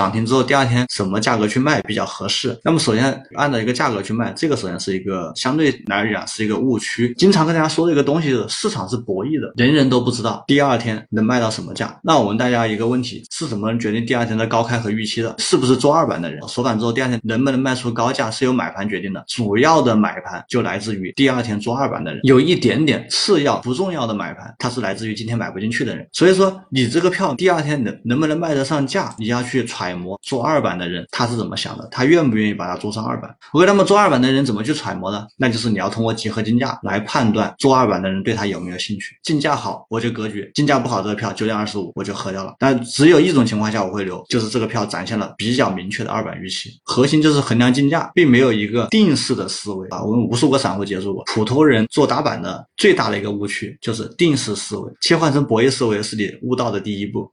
涨停之后第二天什么价格去卖比较合适？那么首先按照一个价格去卖，这个首先是一个相对来讲是一个误区。经常跟大家说的一个东西是市场是博弈的，人人都不知道第二天能卖到什么价。那我问大家一个问题：是什么决定第二天的高开和预期的？是不是做二板的人首板之后第二天能不能卖出高价是由买盘决定的？主要的买盘就来自于第二天做二板的人，有一点点次要不重要的买盘，它是来自于今天买不进去的人。所以说你这个票第二天能能不能卖得上价，你要去揣揣摩做二板的人他是怎么想的，他愿不愿意把它做上二板。OK，那么做二板的人怎么去揣摩呢？那就是你要通过集合竞价来判断做二板的人对他有没有兴趣。竞价好我就格局，竞价不好这个票九点二十五我就喝掉了。但只有一种情况下我会留，就是这个票展现了比较明确的二板预期。核心就是衡量竞价，并没有一个定式的思维啊。我们无数个散户接触过，普通人做打板的最大的一个误区就是定式思维，切换成博弈思维是你悟道的第一步。